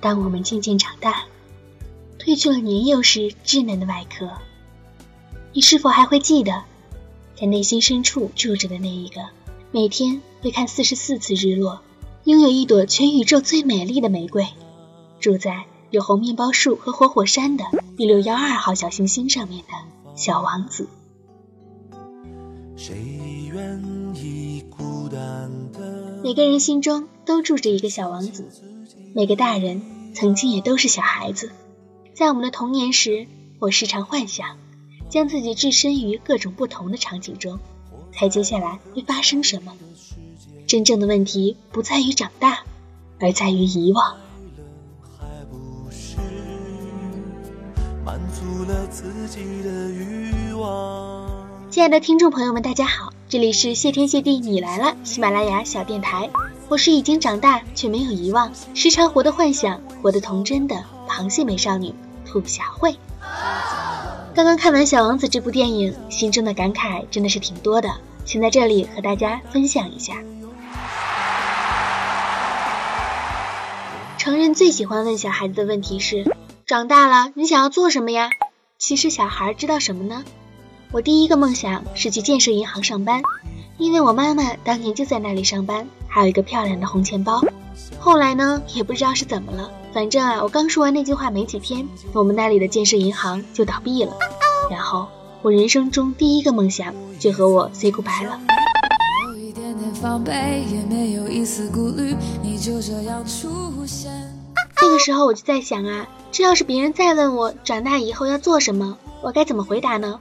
当我们渐渐长大，褪去了年幼时稚嫩的外壳，你是否还会记得，在内心深处住着的那一个，每天会看四十四次日落，拥有一朵全宇宙最美丽的玫瑰，住在有红面包树和活火山的 B 六幺二号小行星上面的小王子？谁愿意孤单的？每个人心中都住着一个小王子，每个大人曾经也都是小孩子。在我们的童年时，我时常幻想，将自己置身于各种不同的场景中，猜接下来会发生什么。真正的问题不在于长大，而在于遗忘。满足了自己的欲望。亲爱的听众朋友们，大家好，这里是谢天谢地你来了喜马拉雅小电台，我是已经长大却没有遗忘，时常活的幻想，活得童真的螃蟹美少女兔小慧。刚刚看完《小王子》这部电影，心中的感慨真的是挺多的，请在这里和大家分享一下。成人最喜欢问小孩子的问题是：长大了你想要做什么呀？其实小孩知道什么呢？我第一个梦想是去建设银行上班，因为我妈妈当年就在那里上班，还有一个漂亮的红钱包。后来呢，也不知道是怎么了，反正啊，我刚说完那句话没几天，我们那里的建设银行就倒闭了。然后我人生中第一个梦想就和我 say goodbye 了。那个时候我就在想啊，这要是别人再问我长大以后要做什么，我该怎么回答呢？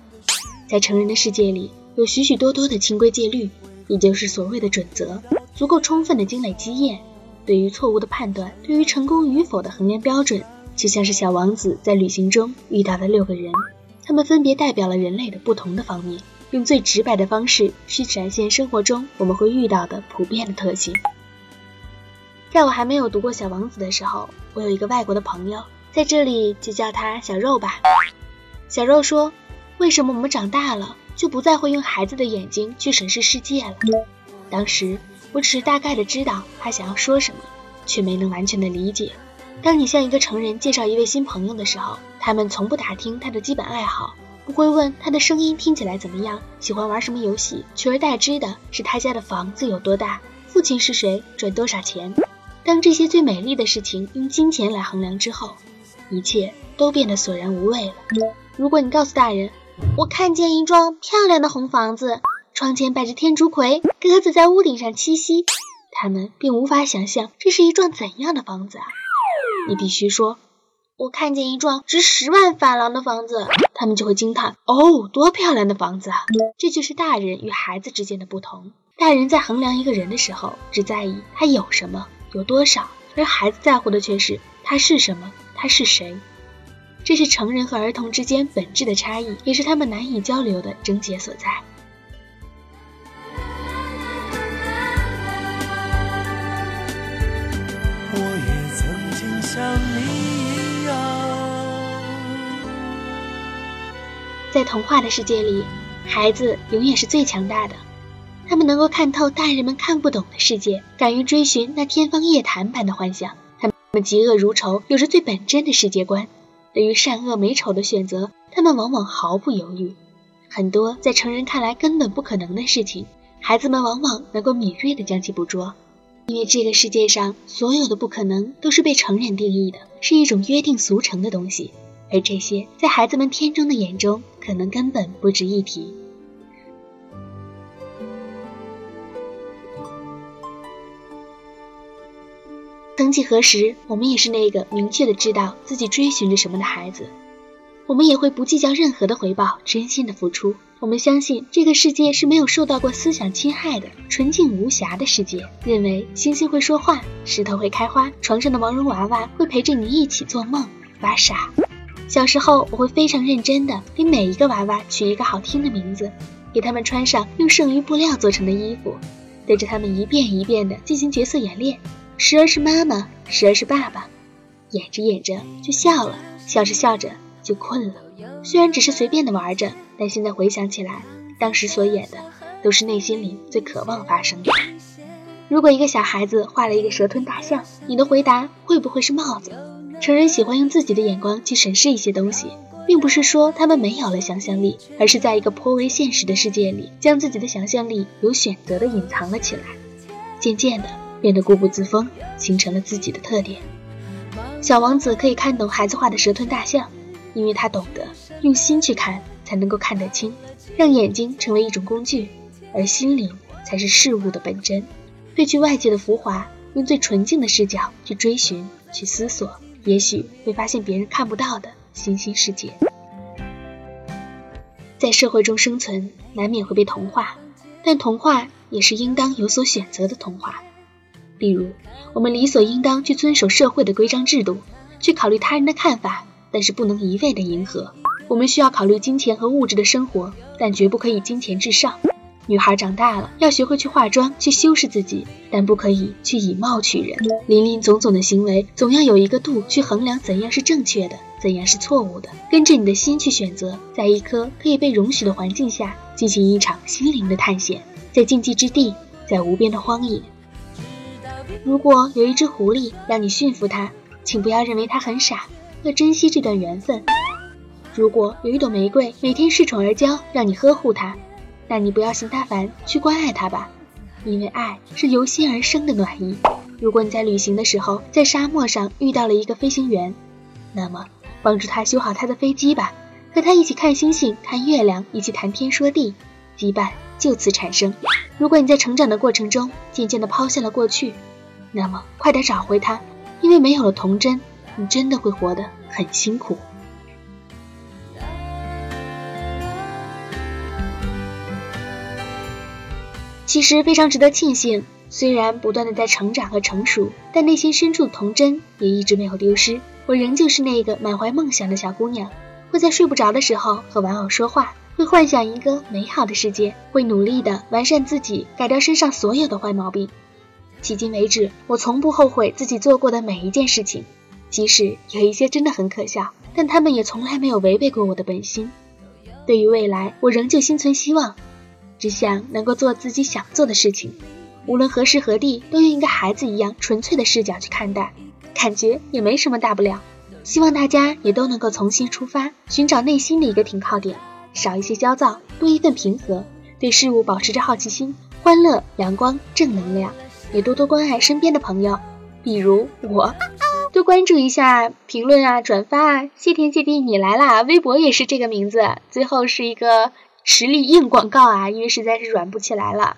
在成人的世界里，有许许多多的清规戒律，也就是所谓的准则，足够充分的积累经验。对于错误的判断，对于成功与否的衡量标准，就像是小王子在旅行中遇到的六个人，他们分别代表了人类的不同的方面，用最直白的方式去展现生活中我们会遇到的普遍的特性。在我还没有读过《小王子》的时候，我有一个外国的朋友，在这里就叫他小肉吧。小肉说。为什么我们长大了就不再会用孩子的眼睛去审视世界了？当时我只是大概的知道他想要说什么，却没能完全的理解。当你向一个成人介绍一位新朋友的时候，他们从不打听他的基本爱好，不会问他的声音听起来怎么样，喜欢玩什么游戏，取而代之的是他家的房子有多大，父亲是谁，赚多少钱。当这些最美丽的事情用金钱来衡量之后，一切都变得索然无味了。如果你告诉大人，我看见一幢漂亮的红房子，窗前摆着天竺葵，鸽子在屋顶上栖息。他们并无法想象这是一幢怎样的房子啊！你必须说，我看见一幢值十万法郎的房子，他们就会惊叹：哦，多漂亮的房子啊！这就是大人与孩子之间的不同。大人在衡量一个人的时候，只在意他有什么，有多少，而孩子在乎的却是他是什么，他是谁。这是成人和儿童之间本质的差异，也是他们难以交流的症结所在。我也曾经像你一样，在童话的世界里，孩子永远是最强大的，他们能够看透大人们看不懂的世界，敢于追寻那天方夜谭般的幻想，他们嫉恶如仇，有着最本真的世界观。对于善恶美丑的选择，他们往往毫不犹豫。很多在成人看来根本不可能的事情，孩子们往往能够敏锐地将其捕捉。因为这个世界上所有的不可能都是被成人定义的，是一种约定俗成的东西，而这些在孩子们天真的眼中，可能根本不值一提。曾几何时，我们也是那个明确的知道自己追寻着什么的孩子。我们也会不计较任何的回报，真心的付出。我们相信这个世界是没有受到过思想侵害的，纯净无瑕的世界。认为星星会说话，石头会开花，床上的毛绒娃娃会陪着你一起做梦玩傻。小时候，我会非常认真的给每一个娃娃取一个好听的名字，给他们穿上用剩余布料做成的衣服，对着他们一遍一遍的进行角色演练。时而是妈妈，时而是爸爸，演着演着就笑了，笑着笑着就困了。虽然只是随便的玩着，但现在回想起来，当时所演的都是内心里最渴望发生的。如果一个小孩子画了一个蛇吞大象，你的回答会不会是帽子？成人喜欢用自己的眼光去审视一些东西，并不是说他们没有了想象力，而是在一个颇为现实的世界里，将自己的想象力有选择的隐藏了起来，渐渐的变得固步自封，形成了自己的特点。小王子可以看懂孩子画的蛇吞大象，因为他懂得用心去看才能够看得清，让眼睛成为一种工具，而心灵才是事物的本真。褪去外界的浮华，用最纯净的视角去追寻、去思索。也许会发现别人看不到的新兴世界。在社会中生存，难免会被同化，但同化也是应当有所选择的同化。比如，我们理所应当去遵守社会的规章制度，去考虑他人的看法，但是不能一味的迎合。我们需要考虑金钱和物质的生活，但绝不可以金钱至上。女孩长大了，要学会去化妆，去修饰自己，但不可以去以貌取人。林林总总的行为，总要有一个度去衡量怎样是正确的，怎样是错误的。跟着你的心去选择，在一颗可以被容许的环境下，进行一场心灵的探险。在禁忌之地，在无边的荒野。如果有一只狐狸让你驯服它，请不要认为它很傻，要珍惜这段缘分。如果有一朵玫瑰每天恃宠而骄，让你呵护它。那你不要嫌它烦，去关爱它吧，因为爱是由心而生的暖意。如果你在旅行的时候在沙漠上遇到了一个飞行员，那么帮助他修好他的飞机吧，和他一起看星星、看月亮，一起谈天说地，羁绊就此产生。如果你在成长的过程中渐渐地抛下了过去，那么快点找回他，因为没有了童真，你真的会活得很辛苦。其实非常值得庆幸，虽然不断的在成长和成熟，但内心深处童真也一直没有丢失。我仍旧是那个满怀梦想的小姑娘，会在睡不着的时候和玩偶说话，会幻想一个美好的世界，会努力的完善自己，改掉身上所有的坏毛病。迄今为止，我从不后悔自己做过的每一件事情，即使有一些真的很可笑，但他们也从来没有违背过我的本心。对于未来，我仍旧心存希望。只想能够做自己想做的事情，无论何时何地，都用一个孩子一样纯粹的视角去看待，感觉也没什么大不了。希望大家也都能够从新出发，寻找内心的一个停靠点，少一些焦躁，多一份平和，对事物保持着好奇心，欢乐、阳光、正能量，也多多关爱身边的朋友，比如我，多关注一下评论啊、转发啊。谢天谢地，你来啦！微博也是这个名字，最后是一个。实力硬广告啊，因为实在是软不起来了。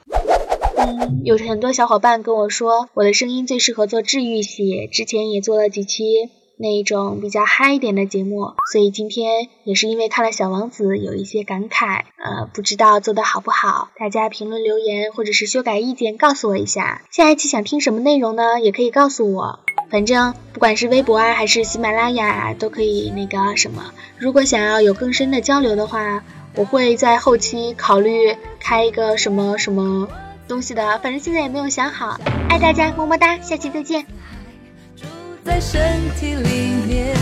嗯，有很多小伙伴跟我说，我的声音最适合做治愈系，之前也做了几期那一种比较嗨一点的节目，所以今天也是因为看了小王子有一些感慨，呃，不知道做的好不好，大家评论留言或者是修改意见告诉我一下。下一期想听什么内容呢？也可以告诉我，反正不管是微博啊还是喜马拉雅都可以那个什么。如果想要有更深的交流的话。我会在后期考虑开一个什么什么东西的，反正现在也没有想好。爱大家，么么哒，下期再见。在身体里面，